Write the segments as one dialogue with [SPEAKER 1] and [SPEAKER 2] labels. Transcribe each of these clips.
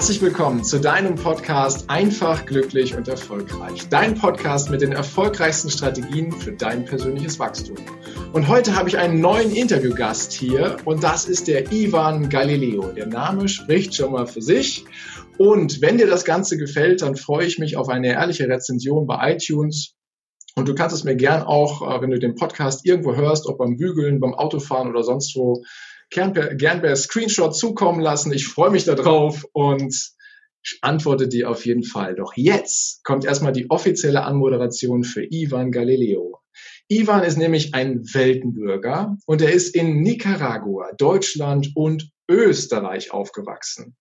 [SPEAKER 1] Herzlich willkommen zu deinem Podcast Einfach, glücklich und erfolgreich. Dein Podcast mit den erfolgreichsten Strategien für dein persönliches Wachstum. Und heute habe ich einen neuen Interviewgast hier und das ist der Ivan Galileo. Der Name spricht schon mal für sich. Und wenn dir das Ganze gefällt, dann freue ich mich auf eine ehrliche Rezension bei iTunes und du kannst es mir gern auch, äh, wenn du den Podcast irgendwo hörst, ob beim Bügeln, beim Autofahren oder sonst wo, gern per, gern per Screenshot zukommen lassen. Ich freue mich darauf und antworte dir auf jeden Fall. Doch jetzt kommt erstmal die offizielle Anmoderation für Ivan Galileo. Ivan ist nämlich ein Weltenbürger und er ist in Nicaragua, Deutschland und Österreich aufgewachsen.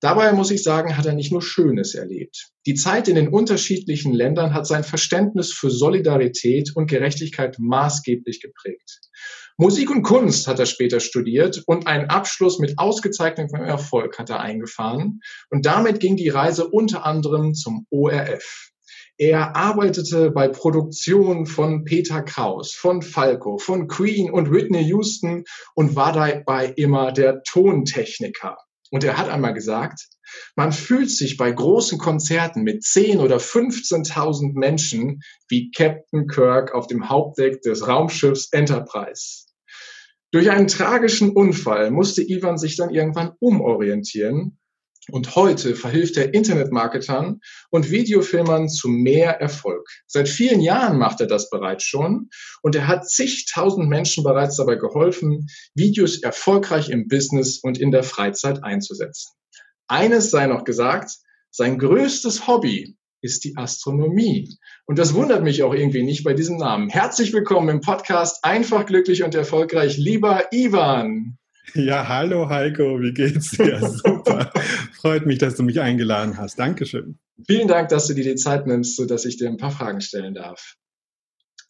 [SPEAKER 1] Dabei muss ich sagen, hat er nicht nur Schönes erlebt. Die Zeit in den unterschiedlichen Ländern hat sein Verständnis für Solidarität und Gerechtigkeit maßgeblich geprägt. Musik und Kunst hat er später studiert und einen Abschluss mit ausgezeichnetem Erfolg hat er eingefahren. Und damit ging die Reise unter anderem zum ORF. Er arbeitete bei Produktionen von Peter Kraus, von Falco, von Queen und Whitney Houston und war dabei immer der Tontechniker. Und er hat einmal gesagt, man fühlt sich bei großen Konzerten mit 10 oder 15.000 Menschen wie Captain Kirk auf dem Hauptdeck des Raumschiffs Enterprise. Durch einen tragischen Unfall musste Ivan sich dann irgendwann umorientieren und heute verhilft er Internetmarketern und Videofilmern zu mehr Erfolg. Seit vielen Jahren macht er das bereits schon und er hat zigtausend Menschen bereits dabei geholfen, Videos erfolgreich im Business und in der Freizeit einzusetzen. Eines sei noch gesagt, sein größtes Hobby ist die Astronomie. Und das wundert mich auch irgendwie nicht bei diesem Namen. Herzlich willkommen im Podcast Einfach, glücklich und erfolgreich, lieber Ivan.
[SPEAKER 2] Ja, hallo Heiko, wie geht's dir? Super. Freut mich, dass du mich eingeladen hast. Dankeschön.
[SPEAKER 1] Vielen Dank, dass du dir die Zeit nimmst, sodass ich dir ein paar Fragen stellen darf.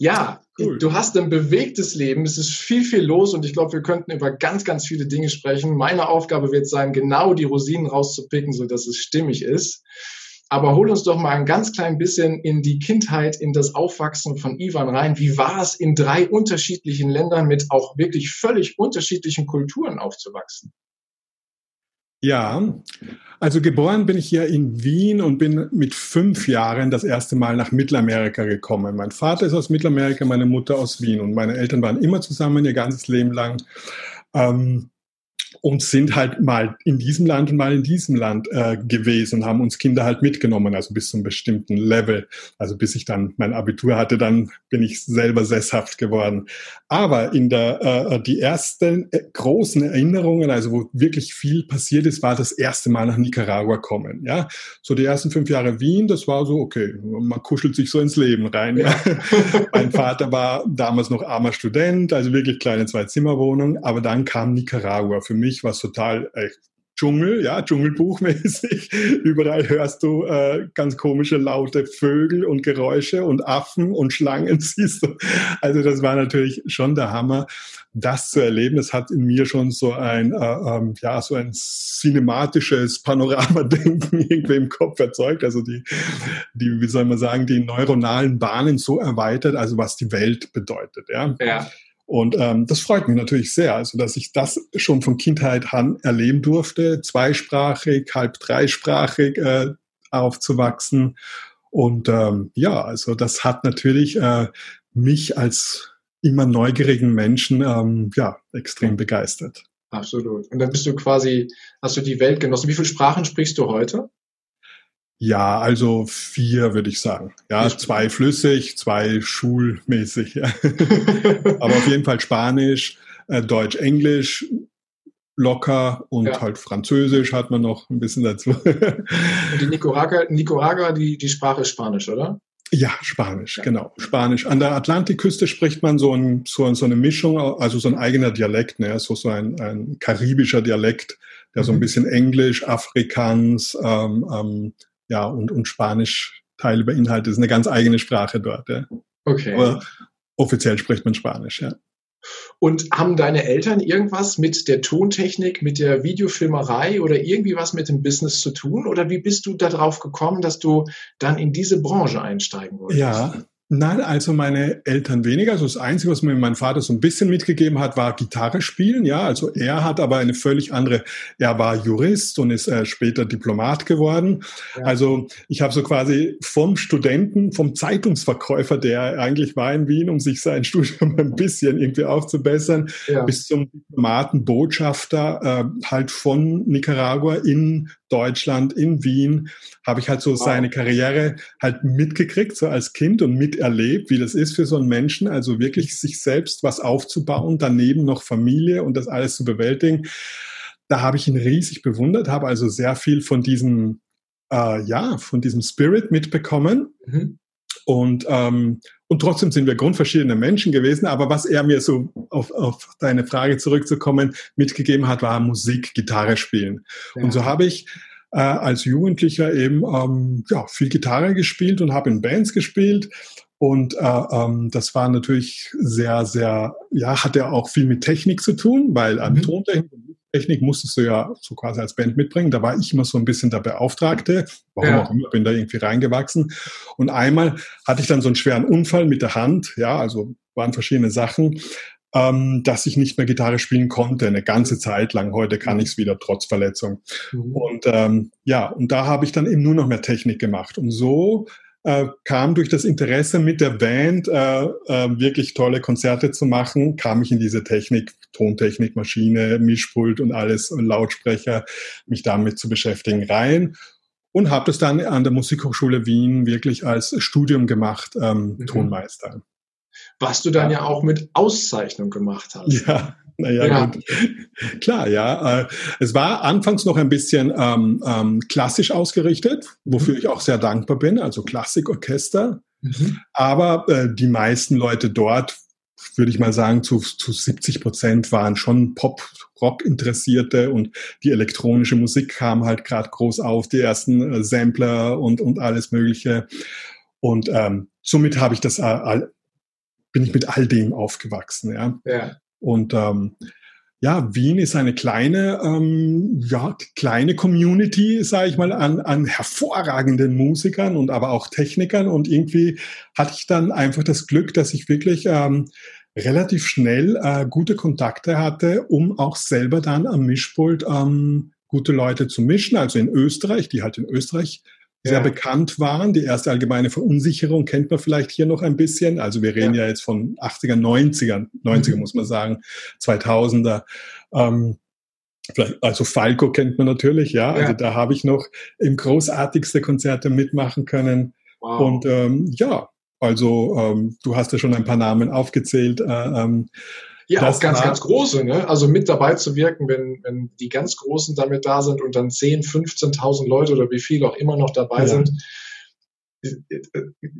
[SPEAKER 1] Ja, cool. du hast ein bewegtes Leben. Es ist viel, viel los und ich glaube, wir könnten über ganz, ganz viele Dinge sprechen. Meine Aufgabe wird sein, genau die Rosinen rauszupicken, sodass es stimmig ist. Aber hol uns doch mal ein ganz klein bisschen in die Kindheit, in das Aufwachsen von Ivan rein. Wie war es in drei unterschiedlichen Ländern mit auch wirklich völlig unterschiedlichen Kulturen aufzuwachsen?
[SPEAKER 2] Ja, also geboren bin ich hier in Wien und bin mit fünf Jahren das erste Mal nach Mittelamerika gekommen. Mein Vater ist aus Mittelamerika, meine Mutter aus Wien und meine Eltern waren immer zusammen ihr ganzes Leben lang. Ähm, und sind halt mal in diesem Land und mal in diesem Land äh, gewesen und haben uns Kinder halt mitgenommen, also bis zu einem bestimmten Level. Also bis ich dann mein Abitur hatte, dann bin ich selber sesshaft geworden. Aber in der äh, die ersten äh, großen Erinnerungen, also wo wirklich viel passiert ist, war das erste Mal nach Nicaragua kommen. Ja, so die ersten fünf Jahre Wien, das war so okay, man kuschelt sich so ins Leben rein. Ja. mein Vater war damals noch armer Student, also wirklich kleine Zwei-Zimmer-Wohnung, aber dann kam Nicaragua für mich was total äh, Dschungel, ja, Dschungelbuchmäßig. Überall hörst du äh, ganz komische laute Vögel und Geräusche und Affen und Schlangen siehst du. Also das war natürlich schon der Hammer, das zu erleben. Das hat in mir schon so ein, äh, ähm, ja, so ein cinematisches Panoramadenken irgendwie im Kopf erzeugt. Also die, die, wie soll man sagen, die neuronalen Bahnen so erweitert, also was die Welt bedeutet, ja. Ja. Und ähm, das freut mich natürlich sehr, also dass ich das schon von Kindheit an erleben durfte, zweisprachig, halb dreisprachig äh, aufzuwachsen. Und ähm, ja, also das hat natürlich äh, mich als immer neugierigen Menschen ähm, ja extrem begeistert.
[SPEAKER 1] Absolut. Und dann bist du quasi, hast du die Welt genossen. Wie viele Sprachen sprichst du heute?
[SPEAKER 2] Ja, also vier würde ich sagen. Ja, zwei flüssig, zwei schulmäßig. Ja. Aber auf jeden Fall Spanisch, äh, Deutsch, Englisch locker und ja. halt Französisch hat man noch ein bisschen dazu.
[SPEAKER 1] die Nicaragua, Nicaragua die, die Sprache ist Spanisch, oder?
[SPEAKER 2] Ja, Spanisch, ja. genau. Spanisch. An der Atlantikküste spricht man so, ein, so, so eine Mischung, also so ein eigener Dialekt, ne? so, so ein, ein karibischer Dialekt, der mhm. so ein mhm. bisschen Englisch, Afrikaans, ähm, ähm, ja, und, und Spanisch Teile beinhaltet. Das ist eine ganz eigene Sprache dort. Ja. Okay. Aber offiziell spricht man Spanisch, ja.
[SPEAKER 1] Und haben deine Eltern irgendwas mit der Tontechnik, mit der Videofilmerei oder irgendwie was mit dem Business zu tun? Oder wie bist du darauf gekommen, dass du dann in diese Branche einsteigen wolltest?
[SPEAKER 2] Ja, Nein, also meine Eltern weniger. Also das Einzige, was mir mein Vater so ein bisschen mitgegeben hat, war Gitarre spielen. Ja, also er hat aber eine völlig andere. Er war Jurist und ist äh, später Diplomat geworden. Ja. Also ich habe so quasi vom Studenten, vom Zeitungsverkäufer, der eigentlich war in Wien, um sich sein Studium ein bisschen irgendwie aufzubessern, ja. bis zum Diplomaten, Botschafter, äh, halt von Nicaragua in Deutschland, in Wien, habe ich halt so seine Karriere halt mitgekriegt, so als Kind und miterlebt, wie das ist für so einen Menschen, also wirklich sich selbst was aufzubauen, daneben noch Familie und das alles zu bewältigen. Da habe ich ihn riesig bewundert, habe also sehr viel von diesem, äh, ja, von diesem Spirit mitbekommen. Mhm. Und, ähm, und trotzdem sind wir grundverschiedene Menschen gewesen. Aber was er mir so auf, auf deine Frage zurückzukommen mitgegeben hat, war Musik, Gitarre spielen. Ja. Und so habe ich äh, als Jugendlicher eben ähm, ja, viel Gitarre gespielt und habe in Bands gespielt. Und äh, ähm, das war natürlich sehr, sehr, ja, hat ja auch viel mit Technik zu tun, weil an mhm. Tontechnik und Technik musstest du ja so quasi als Band mitbringen. Da war ich immer so ein bisschen der Beauftragte. Warum ja. auch immer, bin da irgendwie reingewachsen. Und einmal hatte ich dann so einen schweren Unfall mit der Hand. Ja, also waren verschiedene Sachen ähm, dass ich nicht mehr Gitarre spielen konnte, eine ganze Zeit lang. Heute kann ich es wieder trotz Verletzung. Mhm. Und ähm, ja, und da habe ich dann eben nur noch mehr Technik gemacht. Und so äh, kam durch das Interesse mit der Band äh, äh, wirklich tolle Konzerte zu machen, kam ich in diese Technik, Tontechnik, Maschine, Mischpult und alles, und Lautsprecher, mich damit zu beschäftigen rein und habe das dann an der Musikhochschule Wien wirklich als Studium gemacht, ähm, mhm. Tonmeister
[SPEAKER 1] was du dann ja auch mit Auszeichnung gemacht hast.
[SPEAKER 2] Ja. Naja, ja. gut. Klar, ja. Äh, es war anfangs noch ein bisschen ähm, ähm, klassisch ausgerichtet, wofür mhm. ich auch sehr dankbar bin, also Klassikorchester. Mhm. Aber äh, die meisten Leute dort, würde ich mal sagen, zu, zu 70 Prozent waren schon Pop-Rock-Interessierte und die elektronische Musik kam halt gerade groß auf, die ersten äh, Sampler und, und alles Mögliche. Und ähm, somit habe ich das äh, bin ich mit all dem aufgewachsen. Ja. ja. Und ähm, ja, Wien ist eine kleine, ähm, ja, kleine Community, sage ich mal, an, an hervorragenden Musikern und aber auch Technikern. Und irgendwie hatte ich dann einfach das Glück, dass ich wirklich ähm, relativ schnell äh, gute Kontakte hatte, um auch selber dann am Mischpult ähm, gute Leute zu mischen. Also in Österreich, die halt in Österreich sehr ja. bekannt waren. Die erste allgemeine Verunsicherung kennt man vielleicht hier noch ein bisschen. Also wir reden ja, ja jetzt von 80er, 90er, 90er mhm. muss man sagen, 2000er. Ähm, also Falco kennt man natürlich, ja. Also ja. Da habe ich noch im großartigste Konzerte mitmachen können. Wow. Und ähm, ja, also ähm, du hast ja schon ein paar Namen aufgezählt. Äh, ähm,
[SPEAKER 1] ja, das auch ganz, ganz große, ne? Also mit dabei zu wirken, wenn, wenn die ganz Großen damit da sind und dann 10, 15.000 Leute oder wie viel auch immer noch dabei ja. sind.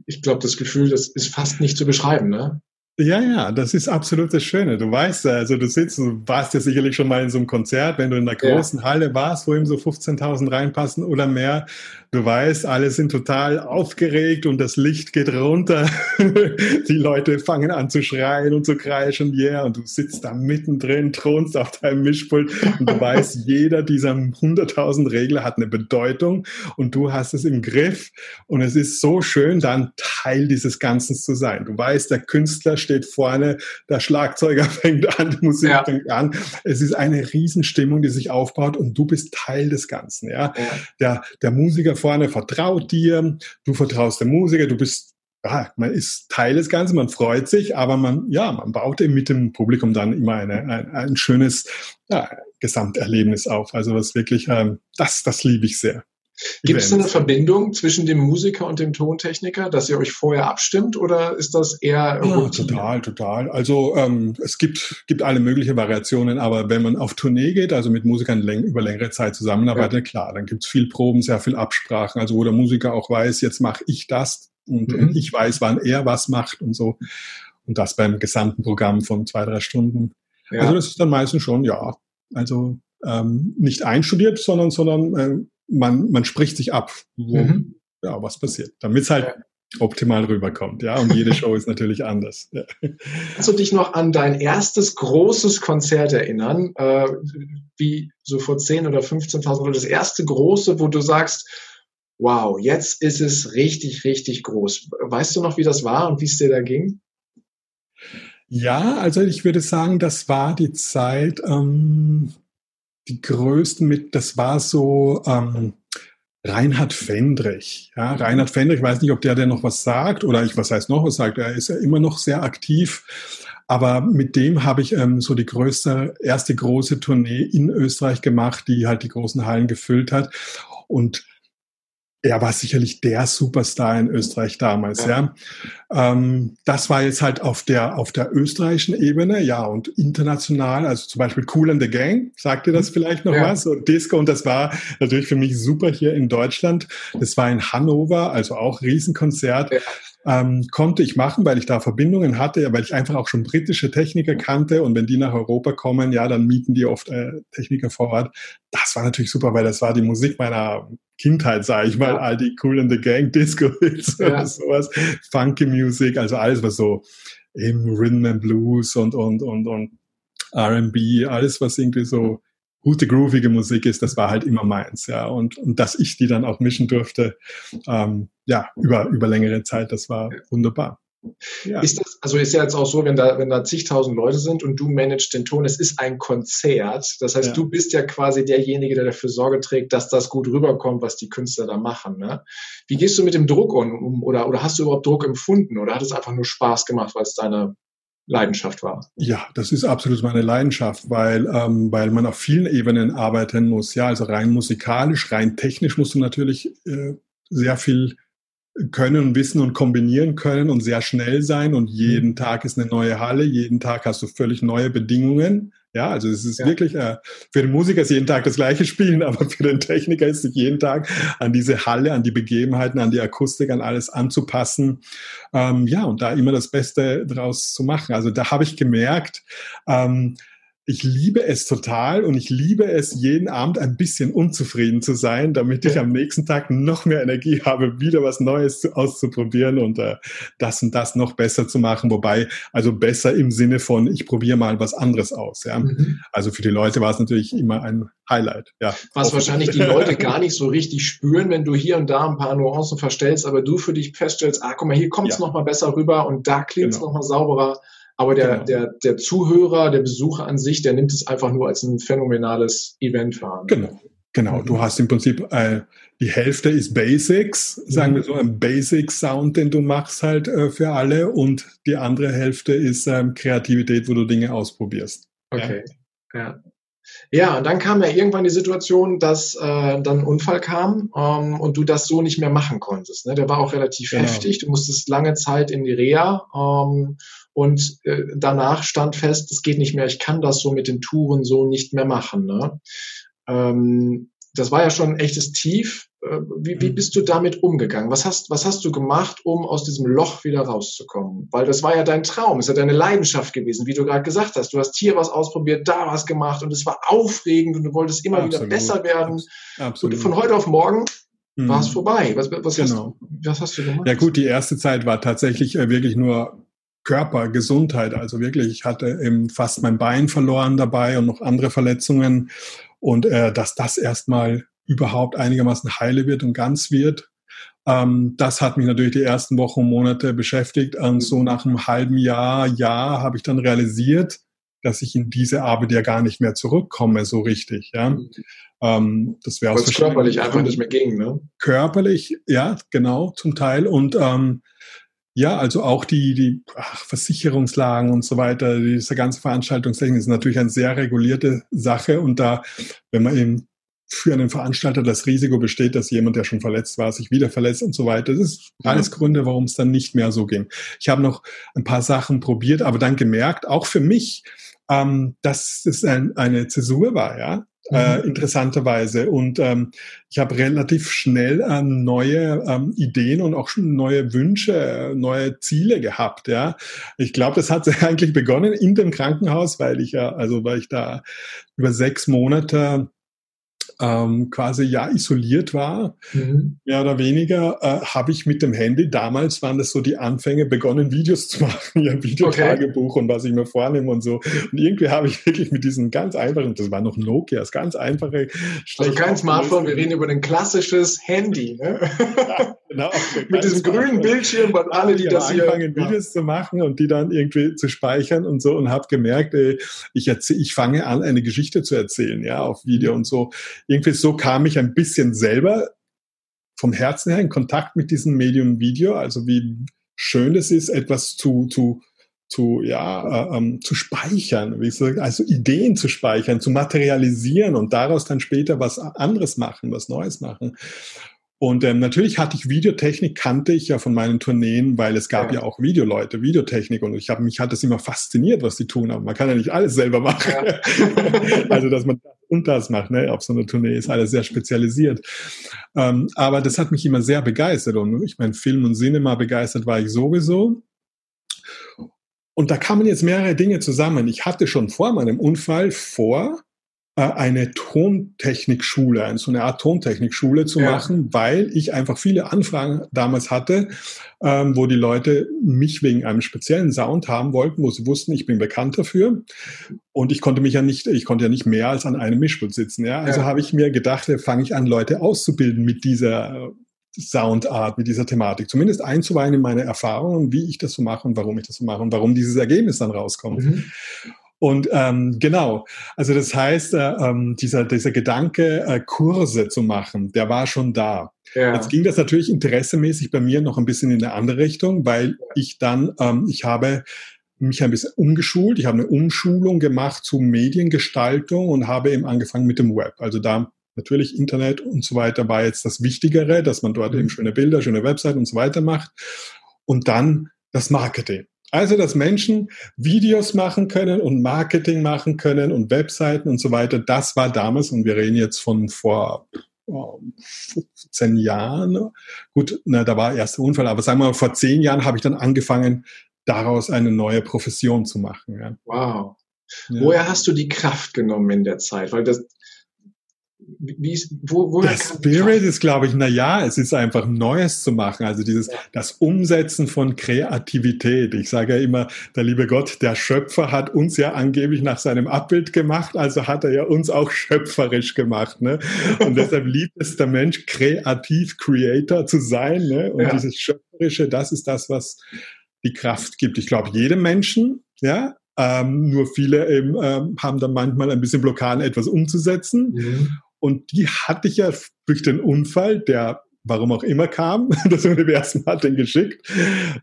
[SPEAKER 1] Ich glaube, das Gefühl, das ist fast nicht zu beschreiben, ne?
[SPEAKER 2] Ja, ja, das ist absolut das Schöne. Du weißt, also du sitzt, du warst ja sicherlich schon mal in so einem Konzert, wenn du in einer großen ja. Halle warst, wo eben so 15.000 reinpassen oder mehr. Du weißt, alle sind total aufgeregt und das Licht geht runter. Die Leute fangen an zu schreien und zu kreischen, yeah, und du sitzt da mittendrin, thronst auf deinem Mischpult und du weißt, jeder dieser 100.000 Regler hat eine Bedeutung und du hast es im Griff und es ist so schön, dann Teil dieses Ganzen zu sein. Du weißt, der Künstler steht vorne, der Schlagzeuger fängt an, die Musik ja. fängt an. Es ist eine Riesenstimmung, die sich aufbaut und du bist Teil des Ganzen. Ja? ja. Der, der Musiker vorne vertraut dir, du vertraust dem Musiker, du bist ja, man ist Teil des Ganzen, man freut sich, aber man, ja, man baut eben mit dem Publikum dann immer eine, ein, ein schönes ja, Gesamterlebnis auf. Also was wirklich, ähm, das, das liebe ich sehr.
[SPEAKER 1] Gibt es eine Verbindung zwischen dem Musiker und dem Tontechniker, dass ihr euch vorher abstimmt oder ist das eher
[SPEAKER 2] ja, total, total. Also ähm, es gibt, gibt alle möglichen Variationen, aber wenn man auf Tournee geht, also mit Musikern läng über längere Zeit zusammenarbeitet, ja. klar, dann gibt es viel Proben, sehr viel Absprachen, also wo der Musiker auch weiß, jetzt mache ich das und mhm. ich weiß, wann er was macht und so. Und das beim gesamten Programm von zwei, drei Stunden. Ja. Also das ist dann meistens schon, ja, also ähm, nicht einstudiert, sondern, sondern äh, man, man spricht sich ab, wo, mhm. ja, was passiert, damit es halt ja. optimal rüberkommt. Ja, und jede Show ist natürlich anders. Ja.
[SPEAKER 1] Kannst du dich noch an dein erstes großes Konzert erinnern, äh, wie so vor 10 oder 15.000 oder das erste große, wo du sagst, wow, jetzt ist es richtig, richtig groß. Weißt du noch, wie das war und wie es dir da ging?
[SPEAKER 2] Ja, also ich würde sagen, das war die Zeit, ähm, die größten mit, das war so ähm, Reinhard Fendrich. Ja, Reinhard Fendrich, ich weiß nicht, ob der denn noch was sagt oder ich, was heißt noch was sagt, er ist ja immer noch sehr aktiv. Aber mit dem habe ich ähm, so die größte, erste große Tournee in Österreich gemacht, die halt die großen Hallen gefüllt hat. Und er war sicherlich der Superstar in Österreich damals, ja. ja. Ähm, das war jetzt halt auf der, auf der österreichischen Ebene, ja, und international, also zum Beispiel Cool and the Gang, sagt ihr das mhm. vielleicht noch ja. was? Und Disco, und das war natürlich für mich super hier in Deutschland. Das war in Hannover, also auch Riesenkonzert. Ja ähm, konnte ich machen, weil ich da Verbindungen hatte, weil ich einfach auch schon britische Techniker kannte und wenn die nach Europa kommen, ja, dann mieten die oft äh, Techniker vor Ort. Das war natürlich super, weil das war die Musik meiner Kindheit, sage ich mal, all die Cool in the Gang Disco Hits ja. oder sowas, Funky Music, also alles was so eben Rhythm and Blues und und und und R&B, alles was irgendwie so gute, groovige Musik ist, das war halt immer meins, ja. Und, und dass ich die dann auch mischen durfte, ähm, ja, über, über längere Zeit, das war wunderbar.
[SPEAKER 1] Ja. Ist das, also ist ja jetzt auch so, wenn da, wenn da zigtausend Leute sind und du managst den Ton, es ist ein Konzert. Das heißt, ja. du bist ja quasi derjenige, der dafür Sorge trägt, dass das gut rüberkommt, was die Künstler da machen. Ne? Wie gehst du mit dem Druck um? Oder, oder hast du überhaupt Druck empfunden? Oder hat es einfach nur Spaß gemacht, weil es deine Leidenschaft war.
[SPEAKER 2] Ja, das ist absolut meine Leidenschaft, weil, ähm, weil man auf vielen Ebenen arbeiten muss. Ja, also rein musikalisch, rein technisch musst du natürlich äh, sehr viel können und wissen und kombinieren können und sehr schnell sein und jeden mhm. Tag ist eine neue Halle, jeden Tag hast du völlig neue Bedingungen. Ja, also es ist ja. wirklich, äh, für den Musiker ist jeden Tag das gleiche Spielen, aber für den Techniker ist sich jeden Tag an diese Halle, an die Begebenheiten, an die Akustik, an alles anzupassen. Ähm, ja, und da immer das Beste draus zu machen. Also da habe ich gemerkt, ähm, ich liebe es total und ich liebe es, jeden Abend ein bisschen unzufrieden zu sein, damit ich am nächsten Tag noch mehr Energie habe, wieder was Neues auszuprobieren und äh, das und das noch besser zu machen. Wobei, also besser im Sinne von, ich probiere mal was anderes aus. Ja? Mhm. Also für die Leute war es natürlich immer ein Highlight. Ja,
[SPEAKER 1] was wahrscheinlich die Leute gar nicht so richtig spüren, wenn du hier und da ein paar Nuancen verstellst, aber du für dich feststellst, ah, guck mal, hier kommt es ja. noch mal besser rüber und da klingt es genau. noch mal sauberer. Aber der, genau. der, der Zuhörer, der Besucher an sich, der nimmt es einfach nur als ein phänomenales Event wahr.
[SPEAKER 2] Genau. Genau, du hast im Prinzip äh, die Hälfte ist Basics, sagen wir so, ein Basic-Sound, den du machst halt äh, für alle und die andere Hälfte ist ähm, Kreativität, wo du Dinge ausprobierst.
[SPEAKER 1] Okay, ja. ja. Ja, und dann kam ja irgendwann die Situation, dass äh, dann ein Unfall kam ähm, und du das so nicht mehr machen konntest. Ne? Der war auch relativ genau. heftig. Du musstest lange Zeit in die Reha ähm, und äh, danach stand fest, es geht nicht mehr. Ich kann das so mit den Touren so nicht mehr machen. Ne? Ähm, das war ja schon ein echtes Tief. Äh, wie, wie bist du damit umgegangen? Was hast, was hast du gemacht, um aus diesem Loch wieder rauszukommen? Weil das war ja dein Traum, ist ja deine Leidenschaft gewesen, wie du gerade gesagt hast. Du hast hier was ausprobiert, da was gemacht und es war aufregend und du wolltest immer Absolut. wieder besser werden. Absolut. Und von heute auf morgen mhm. war es vorbei. Was, was, genau. hast, was hast du gemacht?
[SPEAKER 2] Ja gut, die erste Zeit war tatsächlich äh, wirklich nur Körper, Gesundheit. Also wirklich, ich hatte eben fast mein Bein verloren dabei und noch andere Verletzungen. Und äh, dass das erstmal überhaupt einigermaßen heile wird und ganz wird. Ähm, das hat mich natürlich die ersten Wochen und Monate beschäftigt. Und so nach einem halben Jahr, Jahr habe ich dann realisiert, dass ich in diese Arbeit ja gar nicht mehr zurückkomme, so richtig. Ja. Ähm, das wäre
[SPEAKER 1] aus körperlich einfach nicht mehr ging, ne?
[SPEAKER 2] Körperlich, ja, genau, zum Teil. Und ähm, ja, also auch die, die ach, Versicherungslagen und so weiter, diese ganze Veranstaltungstechnik ist natürlich eine sehr regulierte Sache. Und da, wenn man eben für einen Veranstalter das Risiko besteht, dass jemand, der schon verletzt war, sich wieder verletzt und so weiter. Das ist alles Gründe, warum es dann nicht mehr so ging. Ich habe noch ein paar Sachen probiert, aber dann gemerkt, auch für mich, ähm, dass es ein, eine Zäsur war, ja. Äh, mhm. interessanterweise. Und ähm, ich habe relativ schnell äh, neue ähm, Ideen und auch schon neue Wünsche, äh, neue Ziele gehabt. Ja, ich glaube, das hat eigentlich begonnen in dem Krankenhaus, weil ich ja, also weil ich da über sechs Monate ähm, quasi ja isoliert war, mhm. mehr oder weniger, äh, habe ich mit dem Handy, damals waren das so die Anfänge, begonnen Videos zu machen, ja, Videotagebuch okay. und was ich mir vornehme und so. Und irgendwie habe ich wirklich mit diesen ganz einfachen, das war noch Nokia, das ganz einfache.
[SPEAKER 1] Also kein Smartphone, wir reden über ein klassisches Handy, ne? Ja, genau. mit diesem grünen Bildschirm, weil alle, die das
[SPEAKER 2] hier anfangen, Videos zu machen und die dann irgendwie zu speichern und so und habe gemerkt, ey, ich erzähle, ich fange an, eine Geschichte zu erzählen, ja, auf Video und so. Irgendwie so kam ich ein bisschen selber vom Herzen her in Kontakt mit diesem Medium Video, also wie schön es ist, etwas zu, zu, zu, ja, äh, ähm, zu speichern, wie soll, also Ideen zu speichern, zu materialisieren und daraus dann später was anderes machen, was Neues machen. Und ähm, natürlich hatte ich Videotechnik, kannte ich ja von meinen Tourneen, weil es gab ja, ja auch Videoleute, Videotechnik und ich habe mich hat es immer fasziniert, was die tun, aber man kann ja nicht alles selber machen. Ja. also dass man das und das macht, ne? Auf so einer Tournee ist alles sehr spezialisiert. Ähm, aber das hat mich immer sehr begeistert und ich meine, Film und Cinema begeistert war ich sowieso. Und da kamen jetzt mehrere Dinge zusammen. Ich hatte schon vor meinem Unfall vor, eine Tontechnikschule, so eine Art Tontechnikschule zu ja. machen, weil ich einfach viele Anfragen damals hatte, ähm, wo die Leute mich wegen einem speziellen Sound haben wollten, wo sie wussten, ich bin bekannt dafür. Und ich konnte mich ja nicht, ich konnte ja nicht mehr als an einem Mischpult sitzen. Ja? Also ja. habe ich mir gedacht, fange ich an, Leute auszubilden mit dieser äh, Soundart, mit dieser Thematik. Zumindest einzuweihen in meine Erfahrungen, wie ich das so mache und warum ich das so mache und warum dieses Ergebnis dann rauskommt. Mhm. Und ähm, genau, also das heißt, äh, ähm, dieser, dieser Gedanke, äh, Kurse zu machen, der war schon da. Ja. Jetzt ging das natürlich interessemäßig bei mir noch ein bisschen in eine andere Richtung, weil ich dann, ähm, ich habe mich ein bisschen umgeschult, ich habe eine Umschulung gemacht zu Mediengestaltung und habe eben angefangen mit dem Web. Also da natürlich Internet und so weiter war jetzt das Wichtigere, dass man dort mhm. eben schöne Bilder, schöne Website und so weiter macht. Und dann das Marketing. Also, dass Menschen Videos machen können und Marketing machen können und Webseiten und so weiter, das war damals, und wir reden jetzt von vor 15 Jahren. Gut, na, da war erst der Unfall, aber sagen wir mal, vor zehn Jahren habe ich dann angefangen, daraus eine neue Profession zu machen. Ja.
[SPEAKER 1] Wow. Ja. Woher hast du die Kraft genommen in der Zeit? Weil das,
[SPEAKER 2] wie ist, wo, wo der Spirit ist, glaube ich, na ja, es ist einfach Neues zu machen. Also dieses, das Umsetzen von Kreativität. Ich sage ja immer, der liebe Gott, der Schöpfer hat uns ja angeblich nach seinem Abbild gemacht, also hat er ja uns auch schöpferisch gemacht. Ne? Und deshalb liebt es der Mensch, kreativ Creator zu sein. Ne? Und ja. dieses Schöpferische, das ist das, was die Kraft gibt. Ich glaube, jedem Menschen, ja, ähm, nur viele eben, ähm, haben dann manchmal ein bisschen Blockaden, etwas umzusetzen. Mhm. Und die hatte ich ja durch den Unfall, der warum auch immer kam, das Universum hat den geschickt,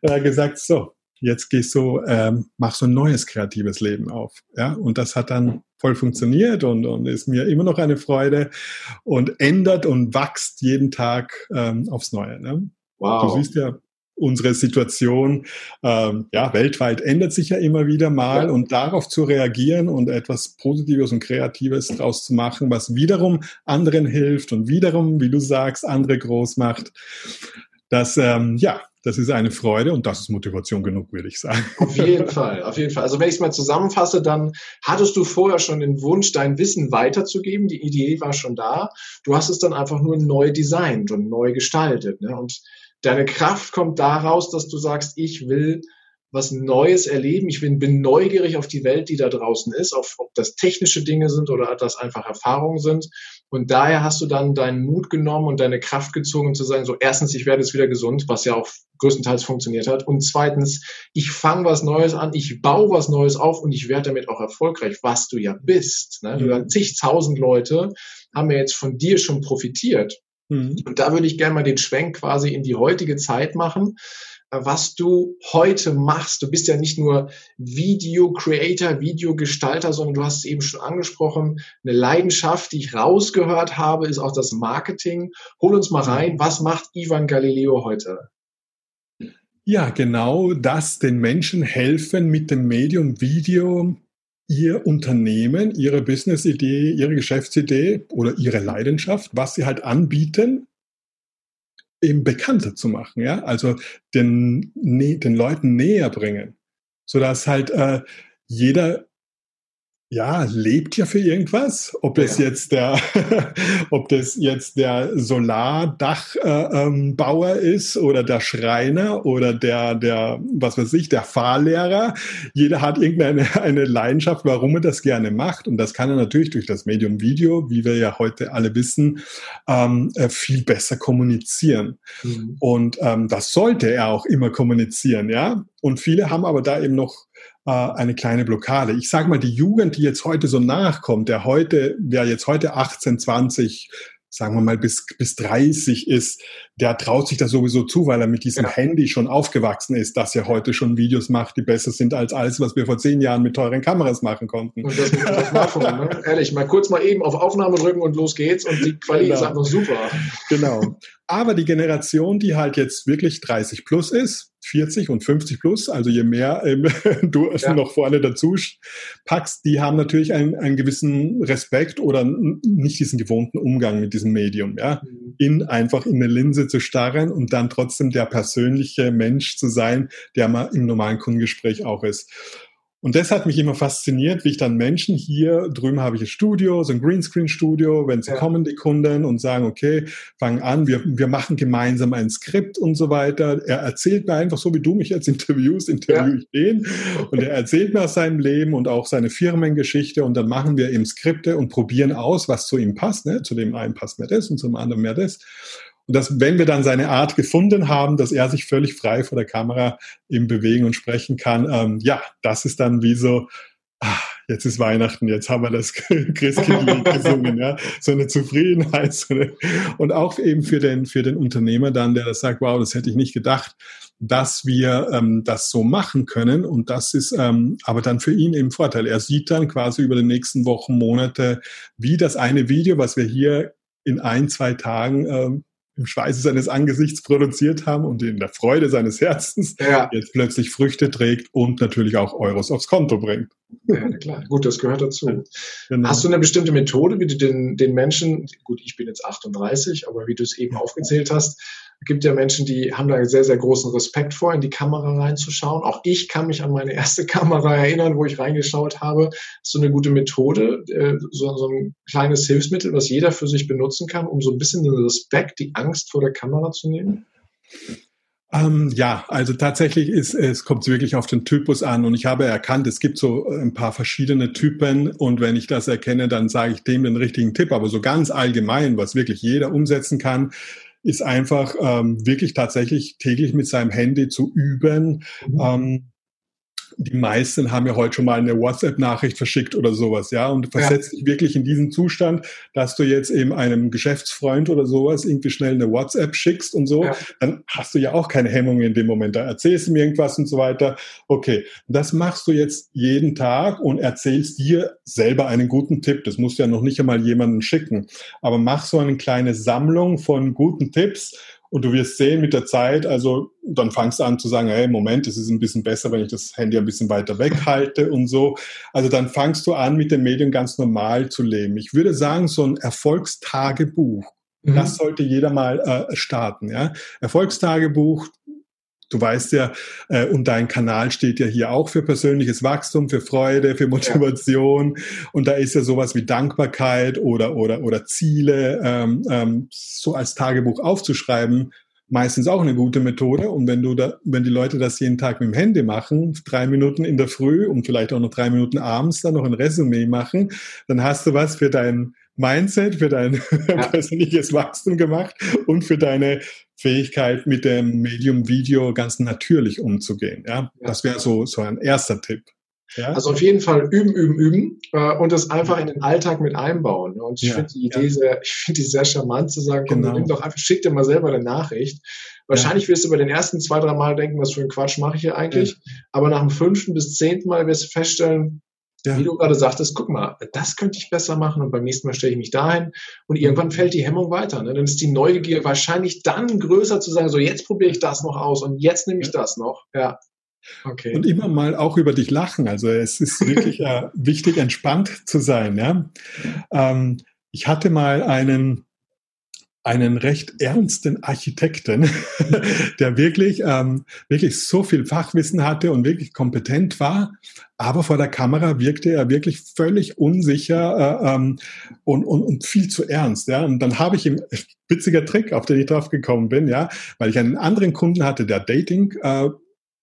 [SPEAKER 2] äh, gesagt, so, jetzt gehst du, ähm, mach so ein neues kreatives Leben auf. Ja, und das hat dann voll funktioniert und, und ist mir immer noch eine Freude und ändert und wächst jeden Tag ähm, aufs Neue. Ne? Wow. Du siehst ja, unsere Situation ähm, ja weltweit ändert sich ja immer wieder mal ja. und darauf zu reagieren und etwas Positives und Kreatives daraus zu machen, was wiederum anderen hilft und wiederum, wie du sagst, andere groß macht. Das ähm, ja, das ist eine Freude und das ist Motivation genug, würde ich sagen.
[SPEAKER 1] Auf jeden Fall, auf jeden Fall. Also wenn ich es mal zusammenfasse, dann hattest du vorher schon den Wunsch, dein Wissen weiterzugeben. Die Idee war schon da. Du hast es dann einfach nur neu designt und neu gestaltet. Ne? Und deine Kraft kommt daraus, dass du sagst, ich will was Neues erleben. Ich bin, bin neugierig auf die Welt, die da draußen ist, auf, ob das technische Dinge sind oder das einfach Erfahrungen sind. Und daher hast du dann deinen Mut genommen und deine Kraft gezogen, zu sagen, so erstens, ich werde jetzt wieder gesund, was ja auch größtenteils funktioniert hat. Und zweitens, ich fange was Neues an, ich baue was Neues auf und ich werde damit auch erfolgreich, was du ja bist. Ne? Mhm. zigtausend Leute haben ja jetzt von dir schon profitiert. Mhm. Und da würde ich gerne mal den Schwenk quasi in die heutige Zeit machen äh, was du heute machst. Du bist ja nicht nur Video Creator, Videogestalter, sondern du hast es eben schon angesprochen. Eine Leidenschaft, die ich rausgehört habe, ist auch das Marketing. Hol uns mal rein. Was macht Ivan Galileo heute?
[SPEAKER 2] Ja, genau das, den Menschen helfen mit dem Medium Video ihr Unternehmen, ihre Business-Idee, ihre Geschäftsidee oder ihre Leidenschaft, was sie halt anbieten, eben bekannter zu machen, ja, also den, den Leuten näher bringen, sodass halt äh, jeder ja, lebt ja für irgendwas. Ob das ja. jetzt der, ob das jetzt der Solardachbauer äh, ähm, ist oder der Schreiner oder der, der, was weiß ich, der Fahrlehrer. Jeder hat irgendeine eine Leidenschaft, warum er das gerne macht. Und das kann er natürlich durch das Medium Video, wie wir ja heute alle wissen, ähm, äh, viel besser kommunizieren. Mhm. Und ähm, das sollte er auch immer kommunizieren, ja. Und viele haben aber da eben noch äh, eine kleine Blockade. Ich sage mal, die Jugend, die jetzt heute so nachkommt, der heute, der jetzt heute 18, 20, sagen wir mal bis, bis 30 ist, der traut sich das sowieso zu, weil er mit diesem ja. Handy schon aufgewachsen ist, dass er heute schon Videos macht, die besser sind als alles, was wir vor zehn Jahren mit teuren Kameras machen konnten.
[SPEAKER 1] Und das mit dem Smartphone, ne? Ehrlich, mal kurz mal eben auf Aufnahme drücken und los geht's und die Qualität genau. ist einfach super.
[SPEAKER 2] Genau. Aber die Generation, die halt jetzt wirklich 30 plus ist, 40 und 50 plus, also je mehr ähm, du ja. noch vorne dazu packst, die haben natürlich einen, einen gewissen Respekt oder nicht diesen gewohnten Umgang mit diesem Medium, ja, mhm. in einfach in eine Linse zu starren und dann trotzdem der persönliche Mensch zu sein, der man im normalen Kundengespräch auch ist. Und das hat mich immer fasziniert, wie ich dann Menschen hier drüben habe ich ein Studio, so ein Greenscreen-Studio, wenn sie ja. kommen, die Kunden und sagen, okay, fangen an, wir, wir machen gemeinsam ein Skript und so weiter. Er erzählt mir einfach so, wie du mich jetzt interviewst, interview ja. ich den. Und er erzählt mir aus seinem Leben und auch seine Firmengeschichte und dann machen wir eben Skripte und probieren aus, was zu ihm passt. Ne? Zu dem einen passt mehr das und zum anderen mehr das. Und dass, wenn wir dann seine Art gefunden haben, dass er sich völlig frei vor der Kamera eben bewegen und sprechen kann, ähm, ja, das ist dann wie so, ah, jetzt ist Weihnachten, jetzt haben wir das Christkindlied gesungen, ja, so eine Zufriedenheit, so eine, und auch eben für den, für den Unternehmer dann, der das sagt, wow, das hätte ich nicht gedacht, dass wir ähm, das so machen können und das ist ähm, aber dann für ihn eben Vorteil. Er sieht dann quasi über die nächsten Wochen, Monate, wie das eine Video, was wir hier in ein, zwei Tagen ähm, im Schweiße seines Angesichts produziert haben und in der Freude seines Herzens ja. jetzt plötzlich Früchte trägt und natürlich auch Euros aufs Konto bringt.
[SPEAKER 1] Ja, klar. Gut, das gehört dazu. Genau. Hast du eine bestimmte Methode, wie du den, den Menschen, gut, ich bin jetzt 38, aber wie du es eben aufgezählt hast, gibt ja Menschen, die haben da sehr, sehr großen Respekt vor, in die Kamera reinzuschauen. Auch ich kann mich an meine erste Kamera erinnern, wo ich reingeschaut habe. So eine gute Methode, äh, so, so ein kleines Hilfsmittel, was jeder für sich benutzen kann, um so ein bisschen den Respekt, die Angst vor der Kamera zu nehmen?
[SPEAKER 2] Ähm, ja, also tatsächlich ist es kommt wirklich auf den Typus an und ich habe erkannt, es gibt so ein paar verschiedene Typen und wenn ich das erkenne, dann sage ich dem den richtigen Tipp. Aber so ganz allgemein, was wirklich jeder umsetzen kann, ist einfach ähm, wirklich tatsächlich täglich mit seinem Handy zu üben. Mhm. Ähm, die meisten haben ja heute schon mal eine WhatsApp-Nachricht verschickt oder sowas, ja, und versetzt ja. dich wirklich in diesen Zustand, dass du jetzt eben einem Geschäftsfreund oder sowas irgendwie schnell eine WhatsApp schickst und so, ja. dann hast du ja auch keine Hemmung in dem Moment. Da erzählst du mir irgendwas und so weiter. Okay, das machst du jetzt jeden Tag und erzählst dir selber einen guten Tipp. Das musst du ja noch nicht einmal jemanden schicken, aber mach so eine kleine Sammlung von guten Tipps und du wirst sehen mit der Zeit, also dann fangst du an zu sagen, hey, Moment, es ist ein bisschen besser, wenn ich das Handy ein bisschen weiter weghalte und so. Also dann fangst du an, mit den Medien ganz normal zu leben. Ich würde sagen, so ein Erfolgstagebuch, mhm. das sollte jeder mal äh, starten. Ja? Erfolgstagebuch, Du weißt ja, äh, und dein Kanal steht ja hier auch für persönliches Wachstum, für Freude, für Motivation. Ja. Und da ist ja sowas wie Dankbarkeit oder, oder, oder Ziele ähm, ähm, so als Tagebuch aufzuschreiben, meistens auch eine gute Methode. Und wenn du da, wenn die Leute das jeden Tag mit dem Handy machen, drei Minuten in der Früh und vielleicht auch noch drei Minuten abends dann noch ein Resümee machen, dann hast du was für dein Mindset, für dein ja. persönliches Wachstum gemacht und für deine Fähigkeit, mit dem Medium Video ganz natürlich umzugehen. Ja, ja. das wäre so, so ein erster Tipp.
[SPEAKER 1] Ja? Also auf jeden Fall üben, üben, üben äh, und das einfach in den Alltag mit einbauen. Und ich ja, finde die Idee ja. sehr, ich finde die sehr charmant zu sagen, komm, genau. nimm doch einfach, schick dir mal selber eine Nachricht. Wahrscheinlich wirst du bei den ersten zwei, drei Mal denken, was für ein Quatsch mache ich hier eigentlich. Aber nach dem fünften bis zehnten Mal wirst du feststellen, ja. Wie du gerade sagtest, guck mal, das könnte ich besser machen und beim nächsten Mal stelle ich mich dahin und irgendwann fällt die Hemmung weiter. Ne? Dann ist die Neugier wahrscheinlich dann größer zu sagen, so jetzt probiere ich das noch aus und jetzt nehme ich das noch. Ja.
[SPEAKER 2] Okay. Und immer mal auch über dich lachen. Also es ist wirklich äh, wichtig, entspannt zu sein. Ja? Ähm, ich hatte mal einen einen recht ernsten Architekten, der wirklich, ähm, wirklich so viel Fachwissen hatte und wirklich kompetent war. Aber vor der Kamera wirkte er wirklich völlig unsicher äh, ähm, und, und, und viel zu ernst. Ja? Und dann habe ich ihm, witziger Trick, auf den ich drauf gekommen bin, ja, weil ich einen anderen Kunden hatte, der Dating äh,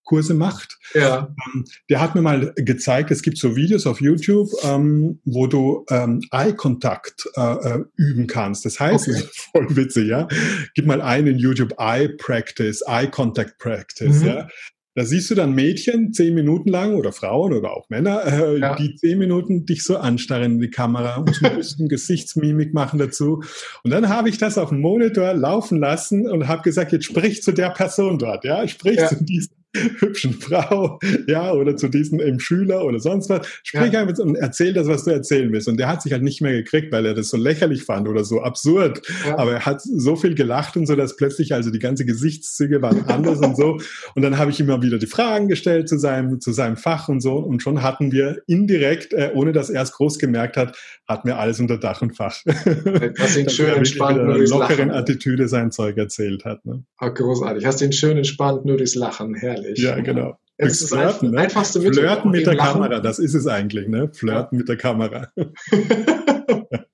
[SPEAKER 2] Kurse macht. Ja. Ähm, der hat mir mal gezeigt, es gibt so Videos auf YouTube, ähm, wo du ähm, Eye-Kontakt äh, äh, üben kannst. Das heißt, okay. voll witzig, ja. Gib mal ein in YouTube Eye Practice, Eye Contact Practice, mhm. ja. Da siehst du dann Mädchen zehn Minuten lang oder Frauen oder auch Männer, äh, ja. die zehn Minuten dich so anstarren in die Kamera und so ein bisschen Gesichtsmimik machen dazu. Und dann habe ich das auf dem Monitor laufen lassen und habe gesagt, jetzt sprich zu der Person dort, ja, sprich ja. zu diesem hübschen Frau, ja, oder zu diesem eben Schüler oder sonst was. Sprich ja. einfach und erzähl das, was du erzählen willst. Und der hat sich halt nicht mehr gekriegt, weil er das so lächerlich fand oder so absurd. Ja. Aber er hat so viel gelacht und so, dass plötzlich also die ganze Gesichtszüge waren anders und so. Und dann habe ich immer wieder die Fragen gestellt zu seinem, zu seinem Fach und so. Und schon hatten wir indirekt, äh, ohne dass er es groß gemerkt hat, hatten wir alles unter Dach und Fach.
[SPEAKER 1] Hast ihn schön entspannt
[SPEAKER 2] nur durchs lockeren Lachen. Attitüde sein Zeug erzählt hat. Ne?
[SPEAKER 1] Oh, großartig. Hast ihn schön entspannt nur durchs Lachen. Herrlich
[SPEAKER 2] herrlich. Ja, genau.
[SPEAKER 1] Es ist Flirten, ne? einfachste Mittel.
[SPEAKER 2] Flirten mit der Lachen. Kamera, das ist es eigentlich, ne? Flirten ja. mit der Kamera.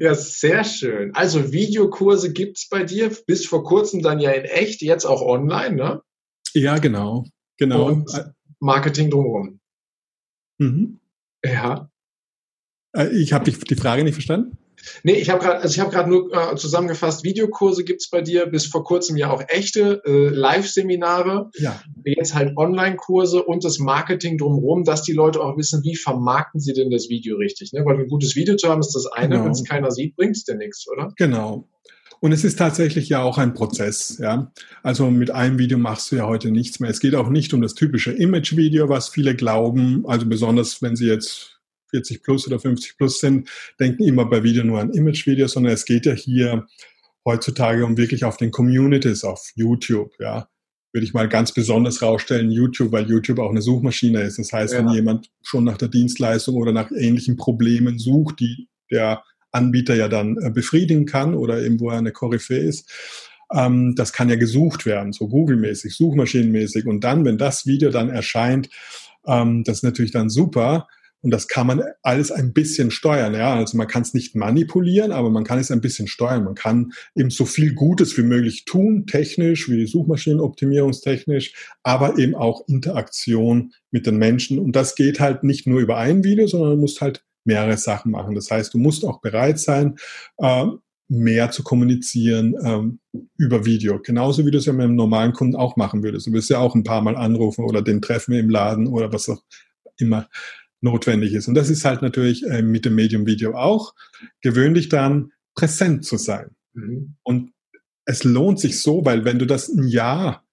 [SPEAKER 1] ja, sehr schön. Also Videokurse gibt es bei dir, bis vor kurzem dann ja in echt, jetzt auch online, ne?
[SPEAKER 2] Ja, genau. Genau. Und
[SPEAKER 1] Marketing drumherum.
[SPEAKER 2] Mhm.
[SPEAKER 1] Ja.
[SPEAKER 2] Äh, ich habe die Frage nicht verstanden.
[SPEAKER 1] Nee, ich habe gerade, also ich gerade nur äh, zusammengefasst, Videokurse gibt's bei dir, bis vor kurzem ja auch echte äh, Live-Seminare,
[SPEAKER 2] ja.
[SPEAKER 1] jetzt halt Online-Kurse und das Marketing drumherum, dass die Leute auch wissen, wie vermarkten sie denn das Video richtig. Ne? Weil ein gutes Video zu haben ist das eine, genau. wenn es keiner sieht, bringt's dir nichts, oder?
[SPEAKER 2] Genau. Und es ist tatsächlich ja auch ein Prozess, ja. Also mit einem Video machst du ja heute nichts mehr. Es geht auch nicht um das typische Image-Video, was viele glauben. Also besonders, wenn sie jetzt 40 plus oder 50 plus sind, denken immer bei Video nur an Image-Videos, sondern es geht ja hier heutzutage um wirklich auf den Communities auf YouTube, ja. Würde ich mal ganz besonders rausstellen, YouTube, weil YouTube auch eine Suchmaschine ist. Das heißt, ja. wenn jemand schon nach der Dienstleistung oder nach ähnlichen Problemen sucht, die der Anbieter ja dann äh, befriedigen kann oder eben wo er eine Koryphäe ist, ähm, das kann ja gesucht werden, so Google-mäßig, Suchmaschinenmäßig. Und dann, wenn das Video dann erscheint, ähm, das ist natürlich dann super, und das kann man alles ein bisschen steuern. Ja? Also man kann es nicht manipulieren, aber man kann es ein bisschen steuern. Man kann eben so viel Gutes wie möglich tun, technisch, wie Suchmaschinenoptimierungstechnisch, aber eben auch Interaktion mit den Menschen. Und das geht halt nicht nur über ein Video, sondern du musst halt mehrere Sachen machen. Das heißt, du musst auch bereit sein, äh, mehr zu kommunizieren ähm, über Video. Genauso wie du es ja mit einem normalen Kunden auch machen würdest. Du wirst ja auch ein paar Mal anrufen oder den treffen im Laden oder was auch immer notwendig ist. Und das ist halt natürlich äh, mit dem Medium Video auch. Gewöhnlich dann präsent zu sein. Mhm. Und es lohnt sich so, weil wenn du das ein Jahr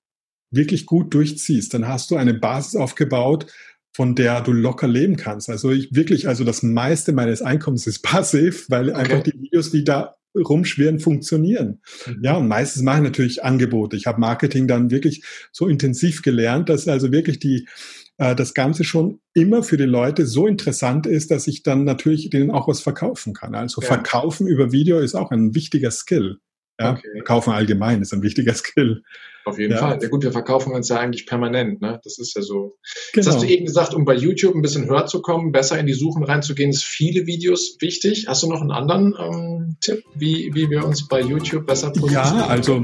[SPEAKER 2] wirklich gut durchziehst, dann hast du eine Basis aufgebaut, von der du locker leben kannst. Also ich wirklich, also das meiste meines Einkommens ist passiv, weil okay. einfach die Videos, die da rumschwirren, funktionieren. Mhm. Ja, und meistens mache ich natürlich Angebote. Ich habe Marketing dann wirklich so intensiv gelernt, dass also wirklich die äh, das Ganze schon immer für die Leute so interessant ist, dass ich dann natürlich denen auch was verkaufen kann. Also ja. Verkaufen über Video ist auch ein wichtiger Skill. Ja, okay. Verkaufen allgemein ist ein wichtiger Skill.
[SPEAKER 1] Auf jeden ja. Fall. Ja gut, wir verkaufen uns ja eigentlich permanent, ne? Das ist ja so. Genau. Das hast du eben gesagt, um bei YouTube ein bisschen höher zu kommen, besser in die Suchen reinzugehen, ist viele Videos wichtig. Hast du noch einen anderen ähm, Tipp, wie, wie wir uns bei YouTube besser
[SPEAKER 2] positionieren? Ja, also.